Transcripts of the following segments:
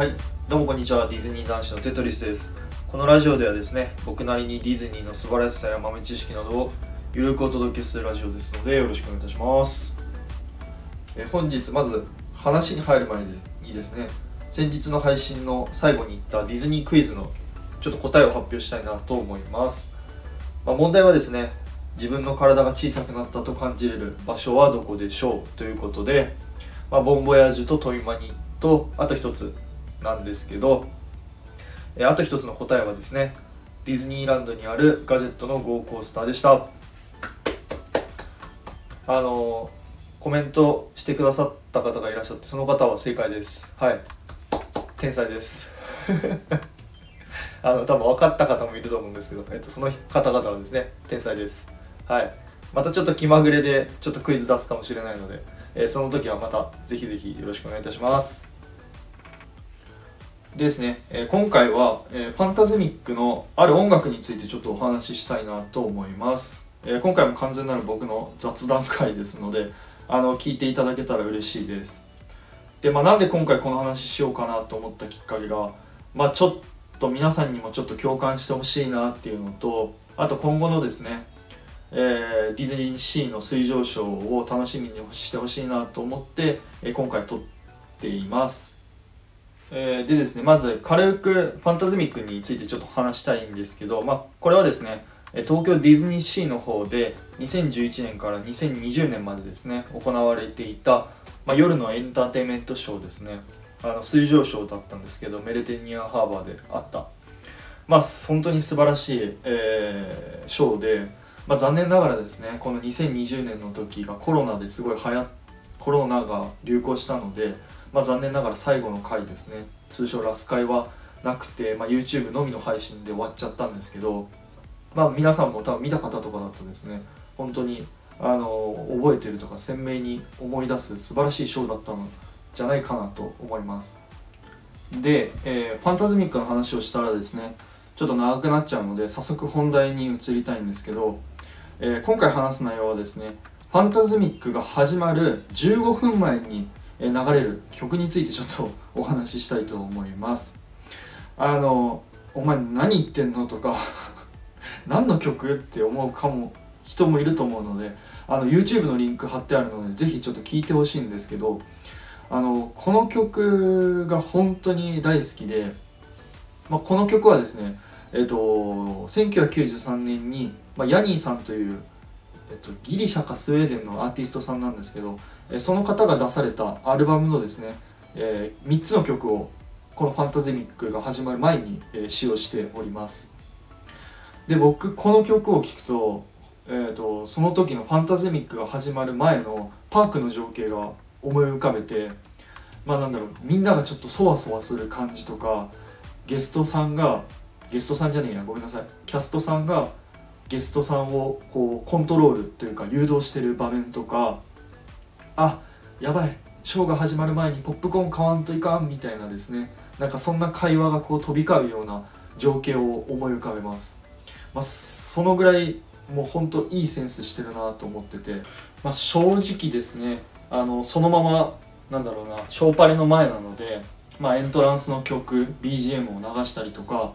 はい、どうもこんにちは。ディズニー男子のテトリスです。このラジオではですね、僕なりにディズニーの素晴らしさや豆知識などをゆるくお届けするラジオですので、よろしくお願いいたします。え本日、まず話に入る前にですね、先日の配信の最後に言ったディズニークイズのちょっと答えを発表したいなと思います。まあ、問題はですね、自分の体が小さくなったと感じれる場所はどこでしょうということで、まあ、ボンボヤージュとトイマニとあと一つなんですけどえあと一つの答えはですねディズニーランドにあるガジェットの GO コースターでした。あのコメントしてくださった方がいらっしゃってその方は正解です。はい。天才です。あの多分分かった方もいると思うんですけど、えっと、その方々はですね天才です。はい。またちょっと気まぐれでちょっとクイズ出すかもしれないので、えーその時はまたぜひぜひよろしくお願いいたします。ですね、え今回は、えファンタズミックのある音楽についてちょっとお話ししたいなと思います、え今回も完全なる僕の雑談会ですのであの聞いていただけたら嬉しいです。で、まあ、なんで今回この話しようかなと思ったきっかけが、まあ、ちょっと皆さんにもちょっと共感してほしいなっていうのとあと今後のですね、えーディズニーシーの水上ショーを楽しみにしてほしいなと思って、え今回撮っています。えーでですねまず軽くファンタズミックについてちょっと話したいんですけど、まあ、これはですね東京ディズニーシーの方で2011年から2020年までですね行われていた、まあ、夜のエンターテインメントショーですね。あの水上ショーだったんですけどメルテニアハーバーであった。まあ本当に素晴らしい、えーショーで、まあ、残念ながらですねこの2020年の時がコロナですごい流行コロナが流行したので、まあ、残念ながら最後の回ですね。通称ラス回はなくて、まあ、YouTube のみの配信で終わっちゃったんですけど、まあ、皆さんも多分見た方とかだとですね。本当にあの覚えてるとか鮮明に思い出す素晴らしいショーだったのじゃないかなと思います。で、えーファンタズミックの話をしたらですねちょっと長くなっちゃうので早速本題に移りたいんですけど、えー今回話す内容はですねファンタズミックが始まる15分前に流れる曲についてちょっとお話ししたいと思います。あのお前何言ってんのとか 何の曲って思うかも人もいると思うのであの YouTube のリンク貼ってあるのでぜひちょっと聞いてほしいんですけどあのこの曲が本当に大好きで、まあ、この曲はですねえっ、と1993年に、まあ、ヤニーさんという、えっとギリシャかスウェーデンのアーティストさんなんですけどその方が出されたアルバムのですね、え3つの曲をこの「ファンタズミック」が始まる前に、えー使用しております。で僕この曲を聴くと,、えー、とその時のファンタズミックが始まる前のパークの情景が思い浮かべてまあなんだろうみんながちょっとそわそわする感じとかゲストさんがゲストさんじゃねえやごめんなさい。キャストさんがゲストさんをこうコントロールというか誘導してる場面とかあやばい。ショーが始まる前にポップコーン買わんといかんみたいなですね。なんかそんな会話がこう飛び交うような情景を思い浮かべます、まあ、そのぐらいもうほんといいセンスしてるなと思ってて、まあ、正直ですね。あのそのままなんだろうなショーパレの前なので、まあ、エントランスの曲 BGM を流したりとか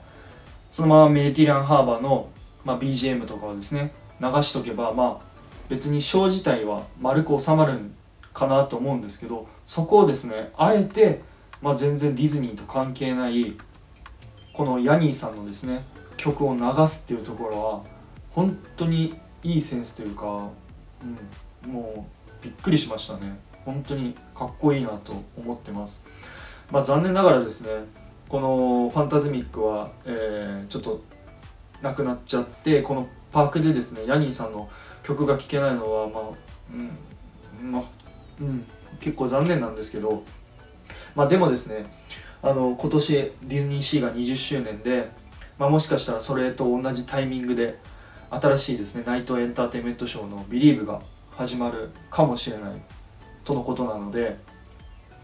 そのままメディティランハーバーの、まあ、BGM とかをですね流しとけばまあ別にショー自体は丸く収まるんかなと思うんですけどそこをですねあえて、まあ、全然ディズニーと関係ないこのヤニーさんのですね曲を流すっていうところは本当にいいセンスというか、うん、もうびっくりしましたね。本当にかっこいいなと思ってます。まあ残念ながらですねこのファンタズミックは、えーちょっとなくなっちゃってこのパークでですねヤニーさんの曲が聴けないのはまあうんまあうん。結構残念なんですけどまあでもですねあの今年ディズニーシーが20周年で、まあ、もしかしたらそれと同じタイミングで新しいですねナイトエンターテインメントショーの「Believe」が始まるかもしれないとのことなので、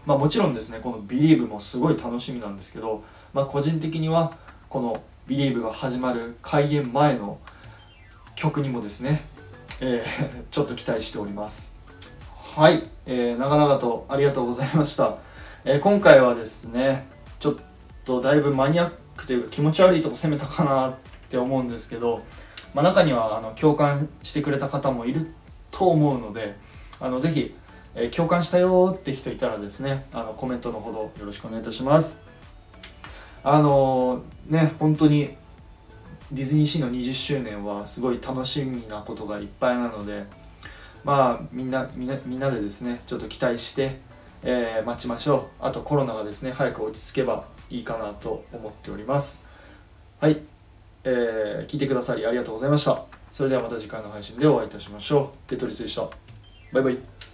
まあ、もちろんですねこの「Believe」もすごい楽しみなんですけど、まあ、個人的にはこの「Believe」が始まる開演前の曲にもですね、えーちょっと期待しております。はい、えー長々とありがとうございました、えー今回はですねちょっとだいぶマニアックというか気持ち悪いとこ攻めたかなって思うんですけど、まあ、中にはあの共感してくれた方もいると思うのであのぜひ、えー、共感したよって人いたらですねあのコメントのほどよろしくお願いいたします。あのー、ね本当にディズニーシーの20周年はすごい楽しみなことがいっぱいなのでまあみんなみんなでですねちょっと期待して、えー、待ちましょう。あとコロナがですね早く落ち着けばいいかなと思っております。はい、えー、聞いてくださりありがとうございました。それではまた次回の配信でお会いいたしましょう。テトリスでした。バイバイ。